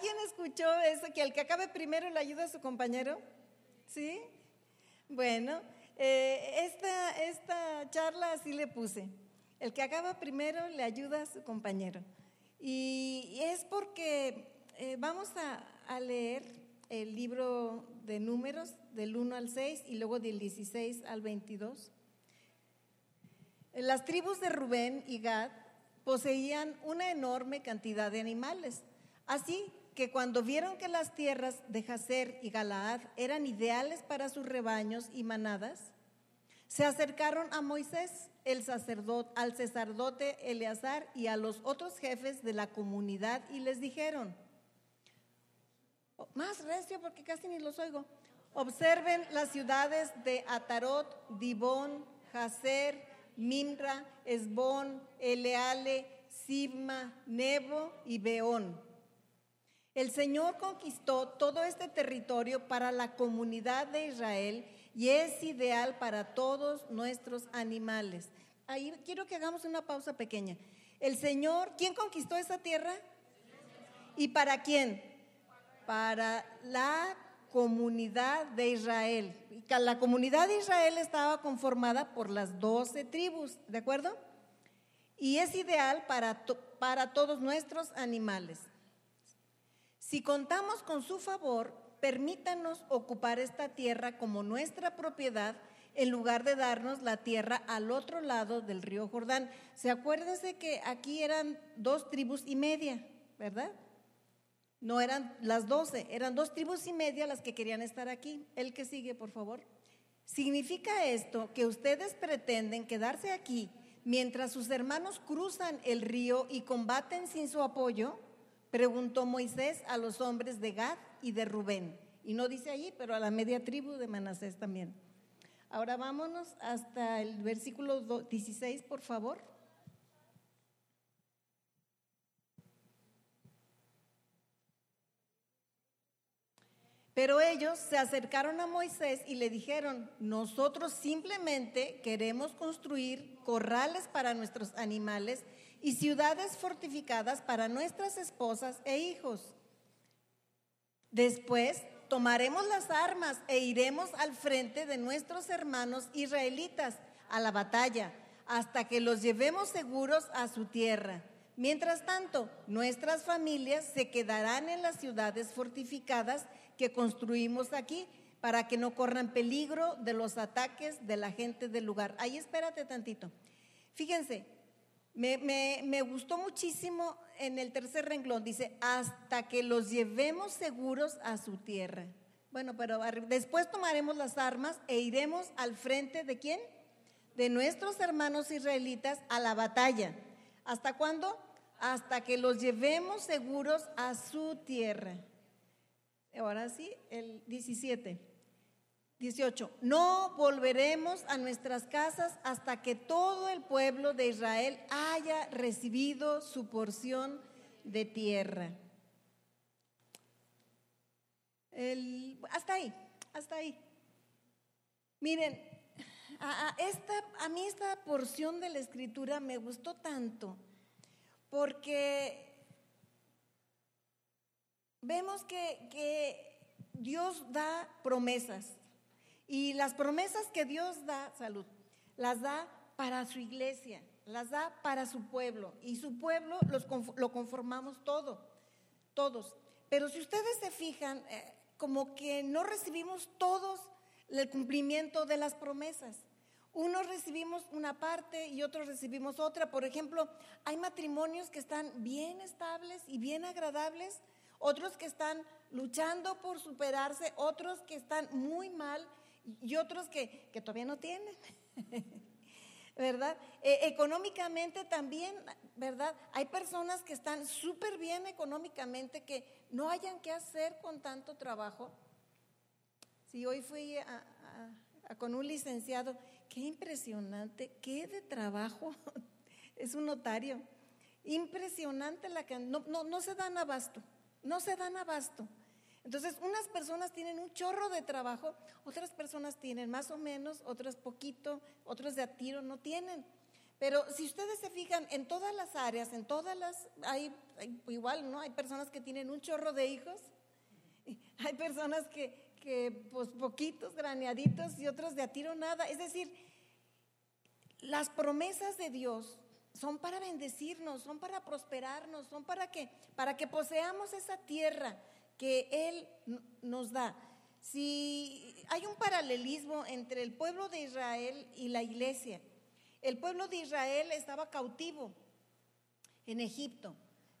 ¿Alguien escuchó eso? Que el que acabe primero le ayuda a su compañero. ¿Sí? Bueno, eh, esta, esta charla así le puse. El que acaba primero le ayuda a su compañero. Y, es porque eh, vamos a, a leer el libro de números del 1 al 6 y luego del 16 al 22. Las tribus de Rubén y Gad poseían una enorme cantidad de animales, así que cuando vieron que las tierras de Jazer y Galaad eran ideales para sus rebaños y manadas, se acercaron a Moisés, el sacerdote, al sacerdote Eleazar y a los otros jefes de la comunidad y les dijeron, oh, más recio porque casi ni los oigo, observen las ciudades de Atarot, Dibón, Jazer, Mimra, Esbón, Eleale, Sibma, Nebo y Beón. El Señor conquistó todo este territorio para la comunidad de Israel y es ideal para todos nuestros animales. Ahí quiero que hagamos una pausa pequeña. El Señor, ¿quién conquistó esa tierra? ¿Y para quién? Para la comunidad de Israel. La comunidad de Israel estaba conformada por las doce tribus, ¿de acuerdo? Y es ideal para, para todos nuestros animales. Si contamos con su favor, permítanos ocupar esta tierra como nuestra propiedad en lugar de darnos la tierra al otro lado del río Jordán. Se acuérdense que aquí eran dos tribus y media, ¿verdad? No eran las doce, eran dos tribus y media las que querían estar aquí. El que sigue, por favor. ¿Significa esto que ustedes pretenden quedarse aquí mientras sus hermanos cruzan el río y combaten sin su apoyo? Preguntó Moisés a los hombres de Gad y de Rubén. Y no dice allí, pero a la media tribu de Manasés también. Ahora vámonos hasta el versículo 16, por favor. Pero ellos se acercaron a Moisés y le dijeron, nosotros simplemente queremos construir corrales para nuestros animales y ciudades fortificadas para nuestras esposas e hijos. Después tomaremos las armas e iremos al frente de nuestros hermanos israelitas a la batalla hasta que los llevemos seguros a su tierra. Mientras tanto, nuestras familias se quedarán en las ciudades fortificadas que construimos aquí para que no corran peligro de los ataques de la gente del lugar. Ahí espérate tantito. Fíjense, me, gustó muchísimo en el tercer renglón, dice, hasta que los llevemos seguros a su tierra. Bueno, pero después tomaremos las armas e iremos al frente de quién? De nuestros hermanos israelitas a la batalla. ¿Hasta cuándo? Hasta que los llevemos seguros a su tierra. Ahora sí, el 17. 18. No volveremos a nuestras casas hasta que todo el pueblo de Israel haya recibido su porción de tierra. hasta ahí, hasta ahí. Miren, a, esta, a mí esta porción de la escritura me gustó tanto porque vemos que, Dios da promesas y las promesas que Dios da, salud, las da para su iglesia, las da para su pueblo y su pueblo lo conformamos todo, todos. Pero si ustedes se fijan, eh, como que no recibimos todos el cumplimiento de las promesas. Unos recibimos una parte y otros recibimos otra. Por ejemplo, hay matrimonios que están bien estables y bien agradables, otros que están luchando por superarse, otros que están muy mal y otros que, todavía no tienen. ¿Verdad? Eh, económicamente también, ¿verdad? Hay personas que están súper bien económicamente que no hayan que hacer con tanto trabajo. Si hoy fui con un licenciado, qué impresionante, qué de trabajo, es un notario. Impresionante la que no, no, no se dan abasto no se dan abasto. Entonces, unas personas tienen un chorro de trabajo, otras personas tienen más o menos, otras poquito, otras de a tiro no tienen. Pero si ustedes se fijan en todas las áreas, en todas las, hay, igual, ¿no? Hay personas que tienen un chorro de hijos, hay personas que, que pues poquitos, graneaditos y otros de a tiro nada. Es decir, las promesas de Dios son para bendecirnos, son para prosperarnos, son para que, para que poseamos esa tierra que Él nos da. Si hay un paralelismo entre el pueblo de Israel y la iglesia, el pueblo de Israel estaba cautivo en Egipto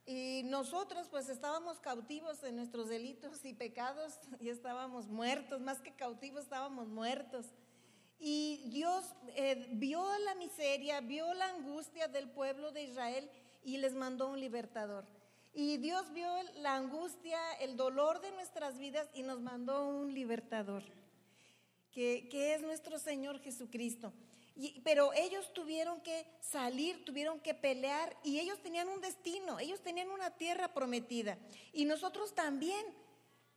y nosotros pues estábamos cautivos en nuestros delitos y pecados y estábamos muertos, más que cautivos estábamos muertos. Y Dios eh, vio la miseria, vio la angustia del pueblo de Israel y les mandó un libertador. Y Dios vio la angustia, el dolor de nuestras vidas y nos mandó un libertador, que, que es nuestro Señor Jesucristo. Pero ellos tuvieron que salir, tuvieron que pelear y ellos tenían un destino, ellos tenían una tierra prometida. Y nosotros también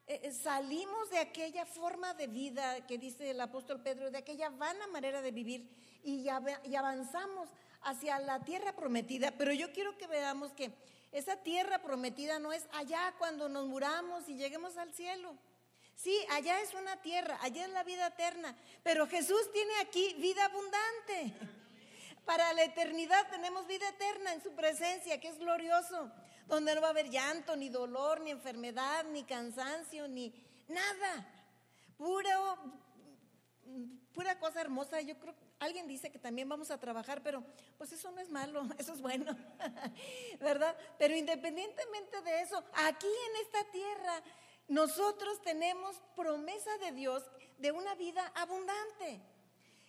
eh, eh, salimos de aquella forma de vida que dice el apóstol Pedro, de aquella vana manera de vivir y, y avanzamos hacia la tierra prometida. Pero yo quiero que veamos que esa tierra prometida no es allá cuando nos muramos y lleguemos al cielo. Sí, allá es una tierra, allá es la vida eterna, pero Jesús tiene aquí vida abundante. Para la eternidad tenemos vida eterna en su presencia, que es glorioso donde no va a haber llanto, ni dolor, ni enfermedad, ni cansancio, ni nada. Pura cosa hermosa. Yo creo, alguien dice que también vamos a trabajar, pero pues eso no es malo, eso es bueno, ¿verdad? Pero independientemente de eso, aquí en esta tierra nosotros tenemos promesa de Dios de una vida abundante.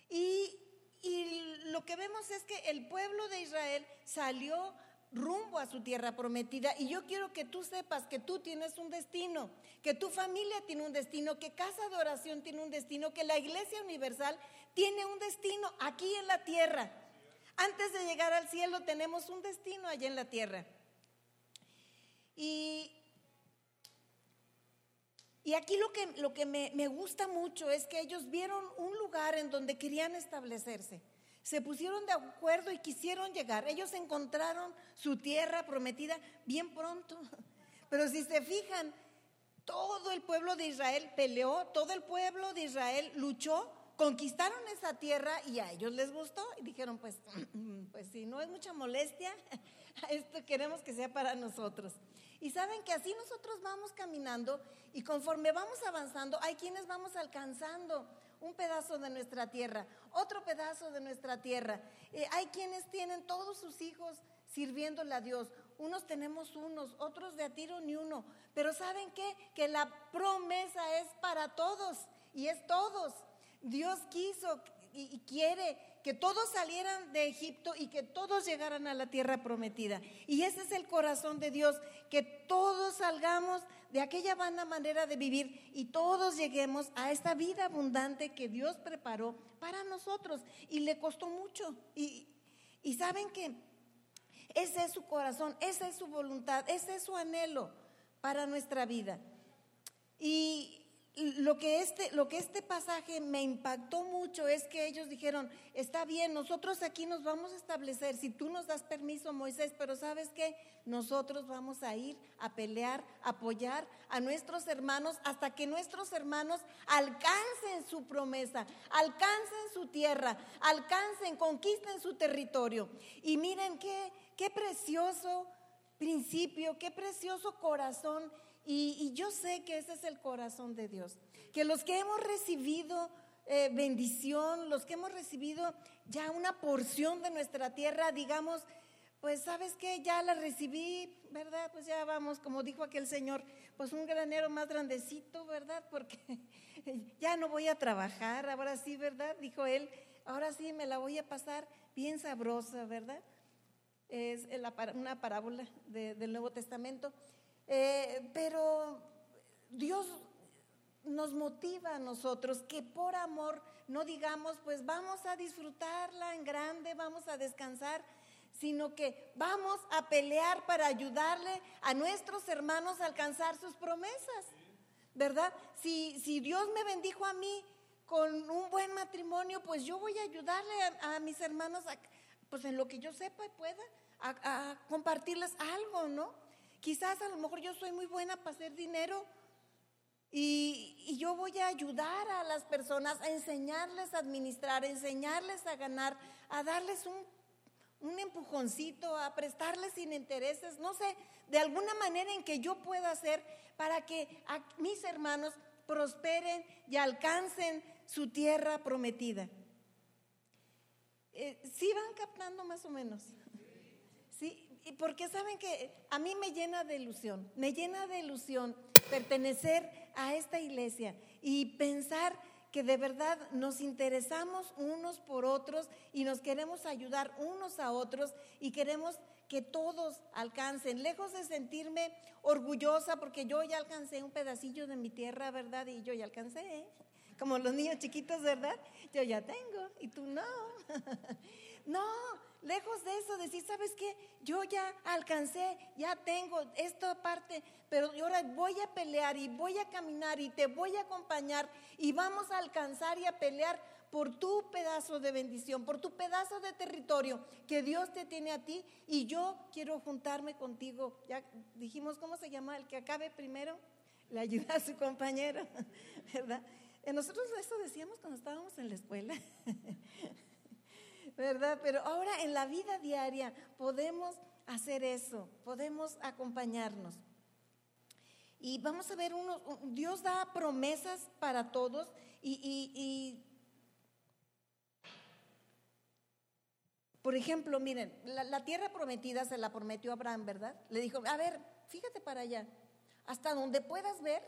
Y, y lo que vemos es que el pueblo de Israel salió rumbo a su tierra prometida. Y yo quiero que tú sepas que tú tienes un destino, que tu familia tiene un destino, que Casa de Oración tiene un destino, que la Iglesia Universal tiene un destino aquí en la tierra. Antes de llegar al cielo tenemos un destino allá en la tierra. Y, y aquí lo que, lo que me, me gusta mucho es que ellos vieron un lugar en donde querían establecerse se pusieron de acuerdo y quisieron llegar. Ellos encontraron su tierra prometida bien pronto. Pero si se fijan, todo el pueblo de Israel peleó, todo el pueblo de Israel luchó, conquistaron esa tierra y a ellos les gustó y dijeron, pues, pues si no es mucha molestia, esto queremos que sea para nosotros. Y saben que así nosotros vamos caminando y conforme vamos avanzando, hay quienes vamos alcanzando un pedazo de nuestra tierra, otro pedazo de nuestra tierra. Eh, hay quienes tienen todos sus hijos sirviéndole a Dios. Unos tenemos unos, otros de a tiro ni uno. Pero ¿saben qué? Que la promesa es para todos y es todos. Dios quiso y quiere que todos salieran de Egipto y que todos llegaran a la tierra prometida. Y ese es el corazón de Dios, que todos salgamos de aquella vana manera de vivir y todos lleguemos a esta vida abundante que Dios preparó para nosotros. Y le costó mucho. Y, y saben que ese es su corazón, esa es su voluntad, ese es su anhelo para nuestra vida. Y lo que, este, lo que este pasaje me impactó mucho es que ellos dijeron, está bien, nosotros aquí nos vamos a establecer, si tú nos das permiso, Moisés, pero sabes que nosotros vamos a ir a pelear, apoyar a nuestros hermanos hasta que nuestros hermanos alcancen su promesa, alcancen su tierra, alcancen, conquisten su territorio. Y miren qué, qué precioso principio, qué precioso corazón y, yo sé que ese es el corazón de Dios. Que los que hemos recibido eh, bendición, los que hemos recibido ya una porción de nuestra tierra, digamos, pues sabes que ya la recibí, ¿verdad? Pues ya vamos, como dijo aquel señor, pues un granero más grandecito, ¿verdad? Porque ya no voy a trabajar, ahora sí, ¿verdad? Dijo él, ahora sí me la voy a pasar bien sabrosa, ¿verdad? Es una parábola del Nuevo Testamento. Eh, pero Dios nos motiva a nosotros que por amor no digamos, pues vamos a disfrutarla en grande, vamos a descansar, sino que vamos a pelear para ayudarle a nuestros hermanos a alcanzar sus promesas, ¿verdad? Si, si Dios me bendijo a mí con un buen matrimonio, pues yo voy a ayudarle a, mis hermanos pues en lo que yo sepa y pueda, a, compartirles algo, ¿no? Quizás a lo mejor yo soy muy buena para hacer dinero y, yo voy a ayudar a las personas a enseñarles a administrar, a enseñarles a ganar, a darles un, un empujoncito, a prestarles sin intereses, no sé, de alguna manera en que yo pueda hacer para que mis hermanos prosperen y alcancen su tierra prometida. Eh, ¿Sí van captando más o menos? Sí, porque saben que a mí me llena de ilusión, me llena de ilusión pertenecer a esta iglesia y pensar que de verdad nos interesamos unos por otros y nos queremos ayudar unos a otros y queremos que todos alcancen, lejos de sentirme orgullosa porque yo ya alcancé un pedacillo de mi tierra, ¿verdad? Y yo ya alcancé, ¿eh? como los niños chiquitos, ¿verdad? Yo ya tengo y tú no. no, lejos de eso, decir, ¿sabes qué? Yo ya alcancé, ya tengo esta parte, pero ahora voy a pelear y voy a caminar y te voy a acompañar y vamos a alcanzar y a pelear por tu pedazo de bendición, por tu pedazo de territorio que Dios te tiene a ti y yo quiero juntarme contigo. Ya dijimos, ¿cómo se llama? El que acabe primero, le ayuda a su compañero, ¿verdad? Nosotros eso decíamos cuando estábamos en la escuela, ¿verdad? Pero ahora en la vida diaria podemos hacer eso, podemos acompañarnos. Y vamos a ver, uno, Dios da promesas para todos y, por ejemplo, miren, la, la, tierra prometida se la prometió Abraham, ¿verdad? Le dijo, a ver, fíjate para allá, hasta donde puedas ver,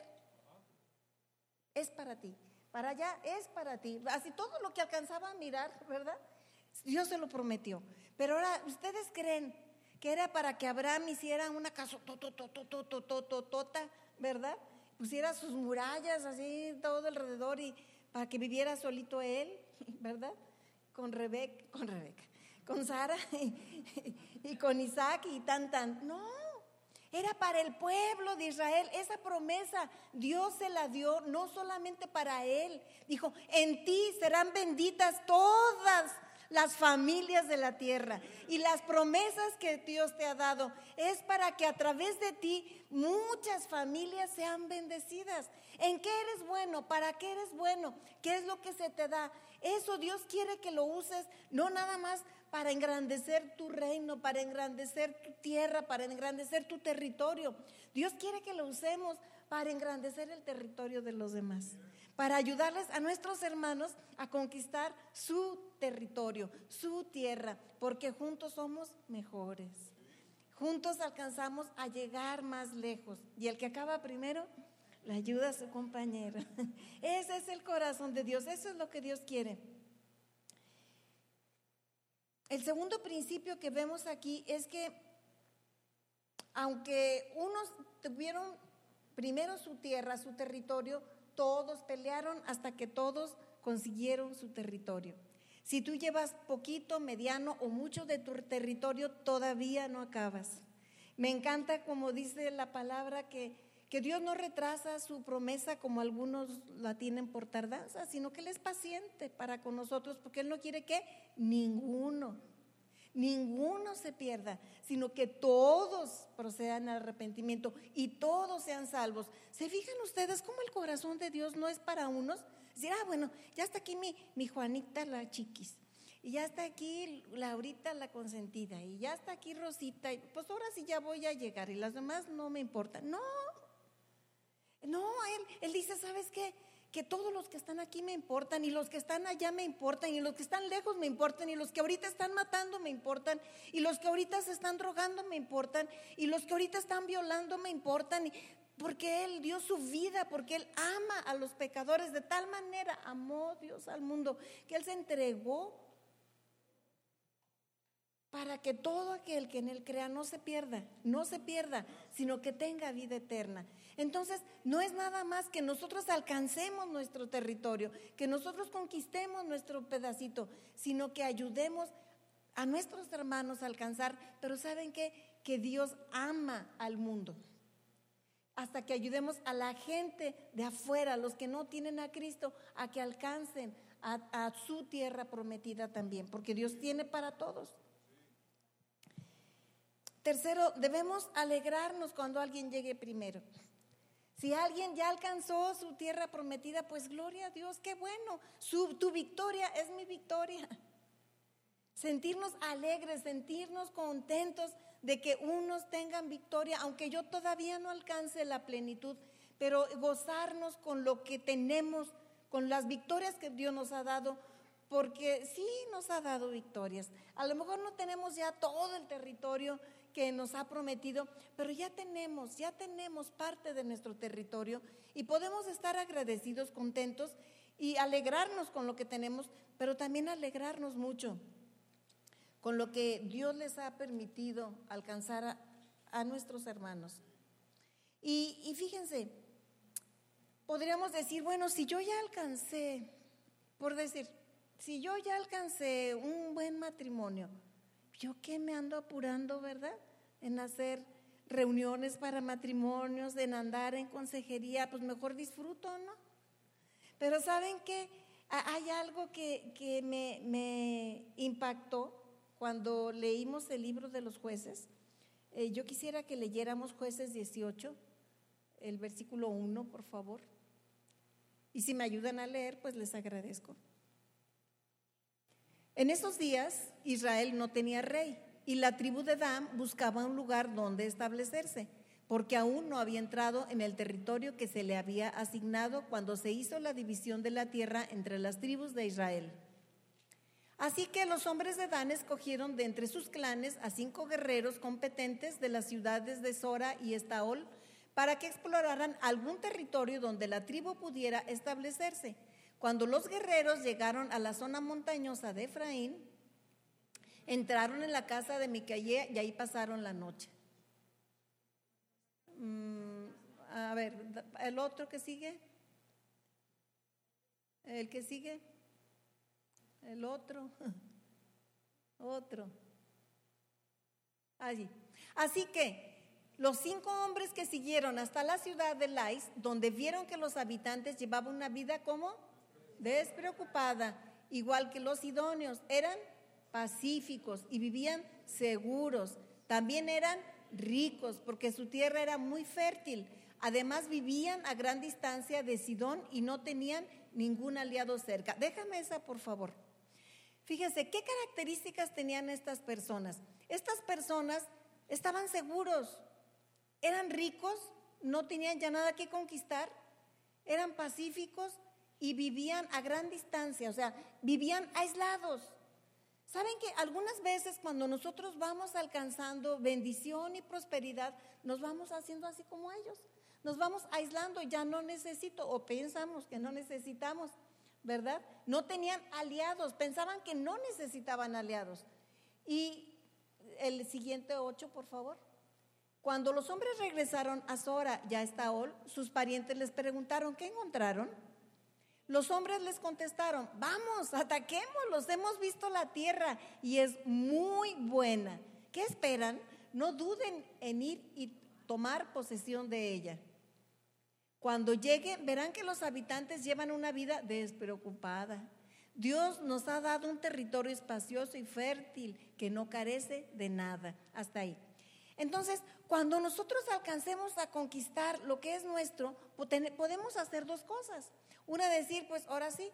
es para ti para allá es para ti. Así todo lo que alcanzaba a mirar, ¿verdad? Dios se lo prometió. Pero ahora, ¿ustedes creen que era para que Abraham hiciera una casa tota, ¿verdad? Pusiera sus murallas así todo alrededor y para que viviera solito él, ¿verdad? Con Rebeca, con Rebeca, con Sara y con Isaac y tan tan. No, era para el pueblo de Israel. Esa promesa Dios se la dio no solamente para él. Dijo, en ti serán benditas todas las familias de la tierra. Y las promesas que Dios te ha dado es para que a través de ti muchas familias sean bendecidas. ¿En qué eres bueno? ¿Para qué eres bueno? ¿Qué es lo que se te da? Eso Dios quiere que lo uses, no nada más para engrandecer tu reino, para engrandecer tu tierra, para engrandecer tu territorio. Dios quiere que lo usemos para engrandecer el territorio de los demás, para ayudarles a nuestros hermanos a conquistar su territorio, su tierra, porque juntos somos mejores. Juntos alcanzamos a llegar más lejos. Y el que acaba primero, le ayuda a su compañero. Ese es el corazón de Dios, eso es lo que Dios quiere. El segundo principio que vemos aquí es que aunque unos tuvieron primero su tierra, su territorio, todos pelearon hasta que todos consiguieron su territorio. Si tú llevas poquito, mediano o mucho de tu territorio, todavía no acabas. Me encanta como dice la palabra que, que Dios no retrasa su promesa como algunos la tienen por tardanza, sino que Él es paciente para con nosotros porque Él no quiere que ninguno, ninguno se pierda, sino que todos procedan al arrepentimiento y todos sean salvos. ¿Se fijan ustedes cómo el corazón de Dios no es para unos? Decir, ah, bueno, ya está aquí mi, mi Juanita la chiquis. Y ya está aquí Laurita la consentida. Y ya está aquí Rosita. Y pues ahora sí ya voy a llegar. Y las demás no me importan. No. No, él, él dice, ¿sabes qué? Que todos los que están aquí me importan y los que están allá me importan y los que están lejos me importan y los que ahorita están matando me importan y los que ahorita se están drogando me importan y los que ahorita están violando me importan porque Él dio su vida, porque Él ama a los pecadores de tal manera, amó Dios al mundo, que Él se entregó para que todo aquel que en Él crea no se pierda, no se pierda, sino que tenga vida eterna. Entonces, no es nada más que nosotros alcancemos nuestro territorio, que nosotros conquistemos nuestro pedacito, sino que ayudemos a nuestros hermanos a alcanzar. Pero ¿saben qué? Que Dios ama al mundo. Hasta que ayudemos a la gente de afuera, los que no tienen a Cristo, a que alcancen a, a su tierra prometida también, porque Dios tiene para todos. tercero, debemos alegrarnos cuando alguien llegue primero. Si alguien ya alcanzó su tierra prometida, pues gloria a Dios, qué bueno. Tu victoria es mi victoria. Sentirnos alegres, sentirnos contentos de que unos tengan victoria, aunque yo todavía no alcance la plenitud, pero gozarnos con lo que tenemos, con las victorias que Dios nos ha dado, porque sí nos ha dado victorias. A lo mejor no tenemos ya todo el territorio que nos ha prometido, pero ya tenemos, ya tenemos parte de nuestro territorio y podemos estar agradecidos, contentos y alegrarnos con lo que tenemos, pero también alegrarnos mucho con lo que Dios les ha permitido alcanzar a, nuestros hermanos. Y, y fíjense, podríamos decir, bueno, si yo ya alcancé, por decir, si yo ya alcancé un buen matrimonio, ¿yo qué me ando apurando, verdad? en hacer reuniones para matrimonios, en andar en consejería, pues mejor disfruto, ¿no? Pero ¿saben qué? Hay algo que, me, impactó cuando leímos el libro de los jueces. Eh, yo quisiera que leyéramos jueces 18, el versículo 1, por favor. Y si me ayudan a leer, pues les agradezco. En esos días Israel no tenía rey y la tribu de Dan buscaba un lugar donde establecerse, porque aún no había entrado en el territorio que se le había asignado cuando se hizo la división de la tierra entre las tribus de Israel. Así que los hombres de Dan escogieron de entre sus clanes a cinco guerreros competentes de las ciudades de Sora y Estaol para que exploraran algún territorio donde la tribu pudiera establecerse. Cuando los guerreros llegaron a la zona montañosa de Efraín, entraron en la casa de Micaía y ahí pasaron la noche. Mm, a ver, el otro que sigue. El que sigue. El otro. Otro. Allí. Así que los cinco hombres que siguieron hasta la ciudad de Lais, donde vieron que los habitantes llevaban una vida como despreocupada, igual que los idóneos, eran pacíficos y vivían seguros. También eran ricos porque su tierra era muy fértil. Además vivían a gran distancia de Sidón y no tenían ningún aliado cerca. Déjame esa, por favor. Fíjense, ¿qué características tenían estas personas? Estas personas estaban seguros, eran ricos, no tenían ya nada que conquistar, eran pacíficos y vivían a gran distancia, o sea, vivían aislados. Saben que algunas veces cuando nosotros vamos alcanzando bendición y prosperidad, nos vamos haciendo así como ellos. Nos vamos aislando, ya no necesito, o pensamos que no necesitamos, ¿verdad? No tenían aliados, pensaban que no necesitaban aliados. Y el siguiente ocho, por favor. Cuando los hombres regresaron a Sora ya a Ol, sus parientes les preguntaron, ¿qué encontraron? Los hombres les contestaron, vamos, ataquémoslos, hemos visto la tierra y es muy buena. ¿Qué esperan? No duden en ir y tomar posesión de ella. Cuando lleguen, verán que los habitantes llevan una vida despreocupada. Dios nos ha dado un territorio espacioso y fértil que no carece de nada. Hasta ahí. Entonces, cuando nosotros alcancemos a conquistar lo que es nuestro, podemos hacer dos cosas. Una decir, pues ahora sí,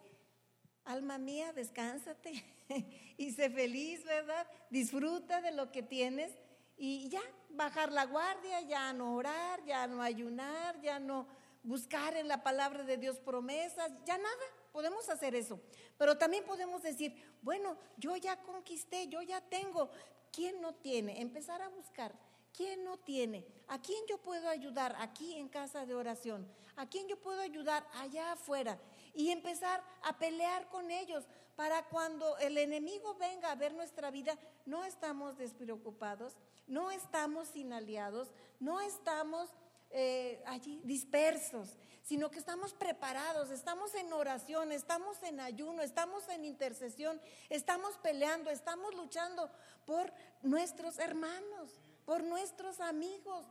alma mía, descánsate y sé feliz, ¿verdad? Disfruta de lo que tienes y ya, bajar la guardia, ya no orar, ya no ayunar, ya no buscar en la palabra de Dios promesas, ya nada, podemos hacer eso. Pero también podemos decir, bueno, yo ya conquisté, yo ya tengo. ¿Quién no tiene? Empezar a buscar. ¿Quién no tiene? ¿A quién yo puedo ayudar aquí en casa de oración? ¿A quién yo puedo ayudar allá afuera? Y empezar a pelear con ellos para cuando el enemigo venga a ver nuestra vida, no estamos despreocupados, no estamos sin aliados, no estamos eh, allí dispersos, sino que estamos preparados, estamos en oración, estamos en ayuno, estamos en intercesión, estamos peleando, estamos luchando por nuestros hermanos por nuestros amigos.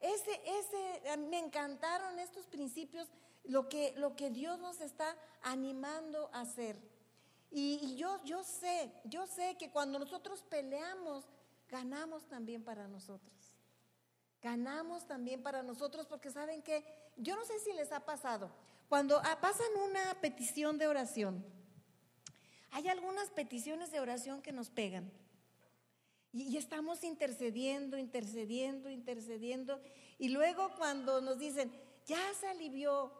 Ese, ese, me encantaron estos principios, lo que, lo que Dios nos está animando a hacer. Y, yo, yo sé, yo sé que cuando nosotros peleamos, ganamos también para nosotros. Ganamos también para nosotros porque saben que yo no sé si les ha pasado, cuando ah, pasan una petición de oración, hay algunas peticiones de oración que nos pegan. Y, estamos intercediendo, intercediendo, intercediendo. Y luego cuando nos dicen, ya se alivió,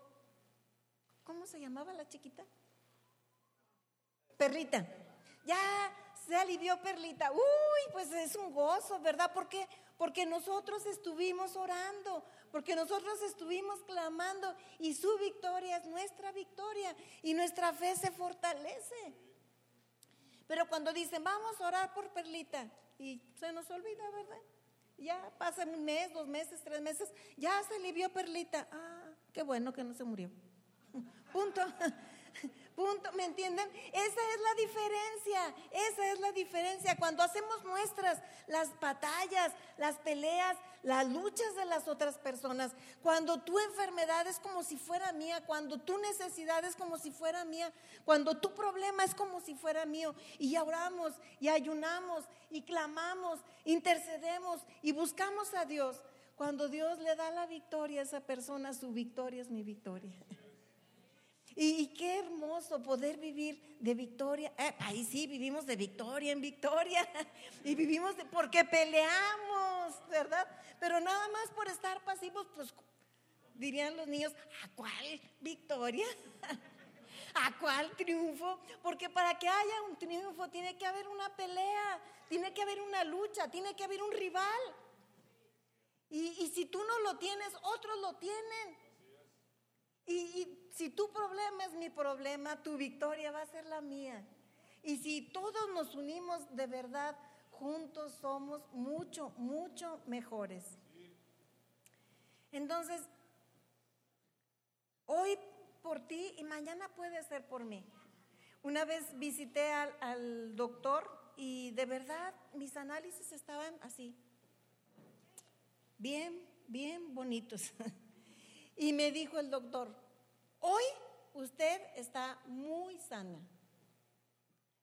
¿cómo se llamaba la chiquita? Perlita. Ya se alivió Perlita. Uy, pues es un gozo, ¿verdad? ¿Por qué? Porque nosotros estuvimos orando, porque nosotros estuvimos clamando y su victoria es nuestra victoria y nuestra fe se fortalece. Pero cuando dicen, vamos a orar por Perlita, y se nos olvida, ¿verdad? Ya pasa un mes, dos meses, tres meses, ya se alivió Perlita. Ah, qué bueno que no se murió. Punto. Punto, ¿me entienden? Esa es la diferencia, esa es la diferencia. Cuando hacemos nuestras las batallas, las peleas, las luchas de las otras personas, cuando tu enfermedad es como si fuera mía, cuando tu necesidad es como si fuera mía, cuando tu problema es como si fuera mío, y oramos y ayunamos y clamamos, intercedemos y buscamos a Dios, cuando Dios le da la victoria a esa persona, su victoria es mi victoria. Y, qué hermoso poder vivir de victoria. Eh, ahí sí, vivimos de victoria en victoria. Y vivimos de, porque peleamos, ¿verdad? Pero nada más por estar pasivos, pues dirían los niños, ¿a cuál victoria? ¿A cuál triunfo? Porque para que haya un triunfo tiene que haber una pelea, tiene que haber una lucha, tiene que haber un rival. Y, y si tú no lo tienes, otros lo tienen. Y, si tu problema es mi problema, tu victoria va a ser la mía. Y si todos nos unimos de verdad, juntos somos mucho, mucho mejores. Entonces, hoy por ti y mañana puede ser por mí. Una vez visité al, al doctor y de verdad mis análisis estaban así, bien, bien bonitos. Y me dijo el doctor, hoy usted está muy sana.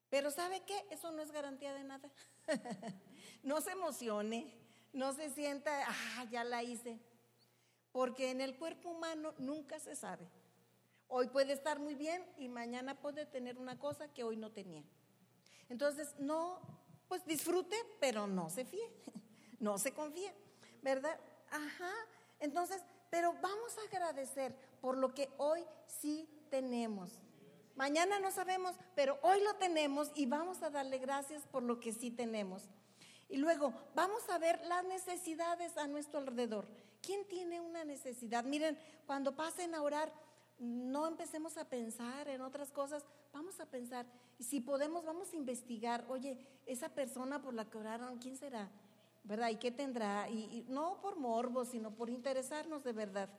Pero ¿sabe qué? Eso no es garantía de nada. no se emocione, no se sienta, ah, ya la hice. Porque en el cuerpo humano nunca se sabe. Hoy puede estar muy bien y mañana puede tener una cosa que hoy no tenía. Entonces, no, pues disfrute, pero no se fíe, no se confíe, ¿verdad? Ajá. Entonces, pero vamos a agradecer por lo que hoy sí tenemos. Mañana no sabemos, pero hoy lo tenemos y vamos a darle gracias por lo que sí tenemos. Y luego vamos a ver las necesidades a nuestro alrededor. ¿Quién tiene una necesidad? Miren, cuando pasen a orar, no empecemos a pensar en otras cosas, vamos a pensar, y si podemos, vamos a investigar, oye, esa persona por la que oraron, ¿quién será? ¿verdad? ¿Y qué tendrá? Y, no por morbo, sino por interesarnos de verdad.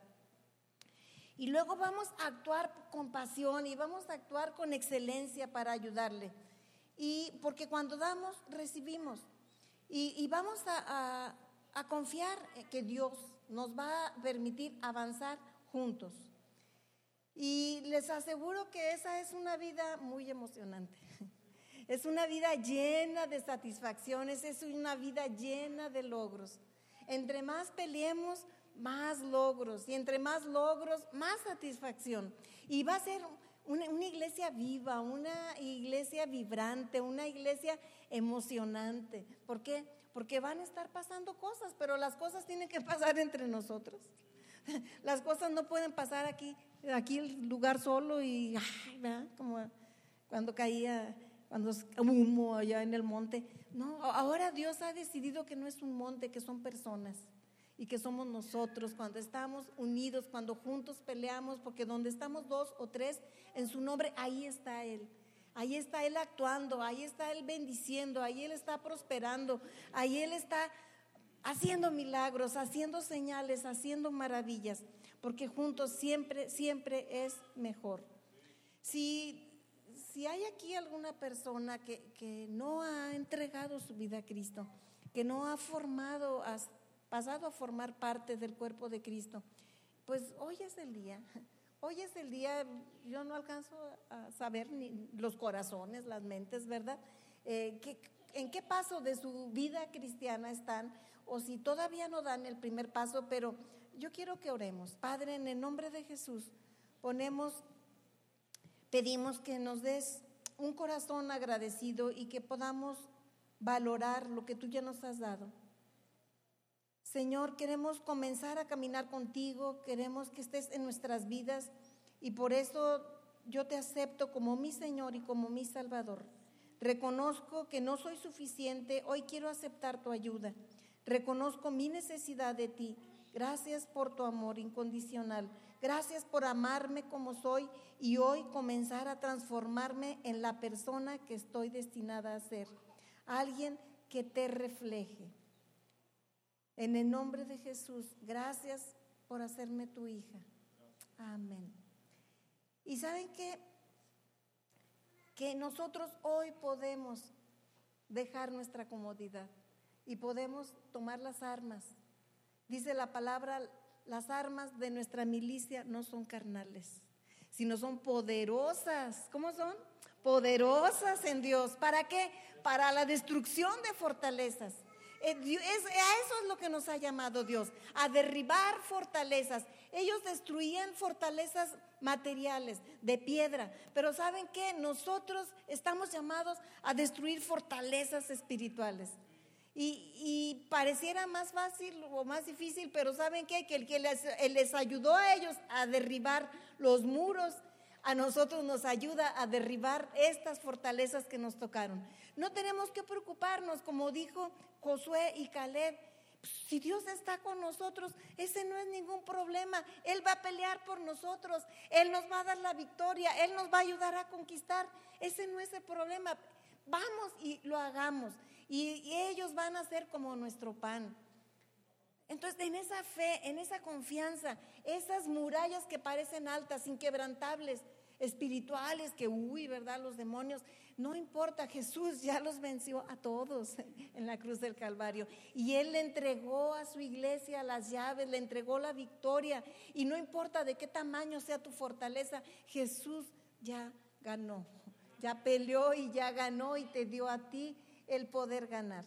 Y luego vamos a actuar con pasión y vamos a actuar con excelencia para ayudarle. Y porque cuando damos, recibimos. Y, vamos a, confiar que Dios nos va a permitir avanzar juntos. Y les aseguro que esa es una vida muy emocionante. Es una vida llena de satisfacciones, es una vida llena de logros. Entre más peleemos, más logros. Y entre más logros, más satisfacción. Y va a ser una, iglesia viva, una iglesia vibrante, una iglesia emocionante. ¿Por qué? Porque van a estar pasando cosas, pero las cosas tienen que pasar entre nosotros. Las cosas no pueden pasar aquí, aquí el lugar solo y, ay, como cuando caía cuando es humo allá en el monte. No, ahora Dios ha decidido que no es un monte, que son personas y que somos nosotros cuando estamos unidos, cuando juntos peleamos, porque donde estamos dos o tres en su nombre, ahí está Él. Ahí está Él actuando, ahí está Él bendiciendo, ahí Él está prosperando, ahí Él está haciendo milagros, haciendo señales, haciendo maravillas, porque juntos siempre, siempre es mejor. Si si hay aquí alguna persona que, no ha entregado su vida a Cristo, que no ha formado, ha pasado a formar parte del cuerpo de Cristo, pues hoy es el día. Hoy es el día, yo no alcanzo a saber ni los corazones, las mentes, ¿verdad? Eh, en qué paso de su vida cristiana están o si todavía no dan el primer paso, pero yo quiero que oremos. Padre, en el nombre de Jesús, ponemos, pedimos que nos des un corazón agradecido y que podamos valorar lo que tú ya nos has dado. Señor, queremos comenzar a caminar contigo, queremos que estés en nuestras vidas y por eso yo te acepto como mi Señor y como mi Salvador. Reconozco que no soy suficiente, hoy quiero aceptar tu ayuda. Reconozco mi necesidad de ti. Gracias por tu amor incondicional. Gracias por amarme como soy y hoy comenzar a transformarme en la persona que estoy destinada a ser. Alguien que te refleje. En el nombre de Jesús, gracias por hacerme tu hija. Amén. Y saben qué? que nosotros hoy podemos dejar nuestra comodidad y podemos tomar las armas. Dice la palabra, las armas de nuestra milicia no son carnales, sino son poderosas. ¿Cómo son? Poderosas en Dios. ¿Para qué? Para la destrucción de fortalezas. Eh, a eso es lo que nos ha llamado Dios, a derribar fortalezas. Ellos destruían fortalezas materiales, de piedra, pero ¿saben qué? Nosotros estamos llamados a destruir fortalezas espirituales. Y, pareciera más fácil o más difícil, pero ¿saben qué? Que el que les, les ayudó a ellos a derribar los muros, a nosotros nos ayuda a derribar estas fortalezas que nos tocaron. No tenemos que preocuparnos, como dijo Josué y Caleb. Si Dios está con nosotros, ese no es ningún problema. Él va a pelear por nosotros. Él nos va a dar la victoria. Él nos va a ayudar a conquistar. Ese no es el problema. Vamos y lo hagamos. Y, ellos van a ser como nuestro pan. Entonces, en esa fe, en esa confianza, esas murallas que parecen altas, inquebrantables, espirituales, que, uy, ¿verdad? Los demonios, no importa, Jesús ya los venció a todos en la cruz del Calvario. Y Él le entregó a su iglesia las llaves, le entregó la victoria. Y no importa de qué tamaño sea tu fortaleza, Jesús ya ganó. Ya peleó y ya ganó y te dio a ti el poder ganar.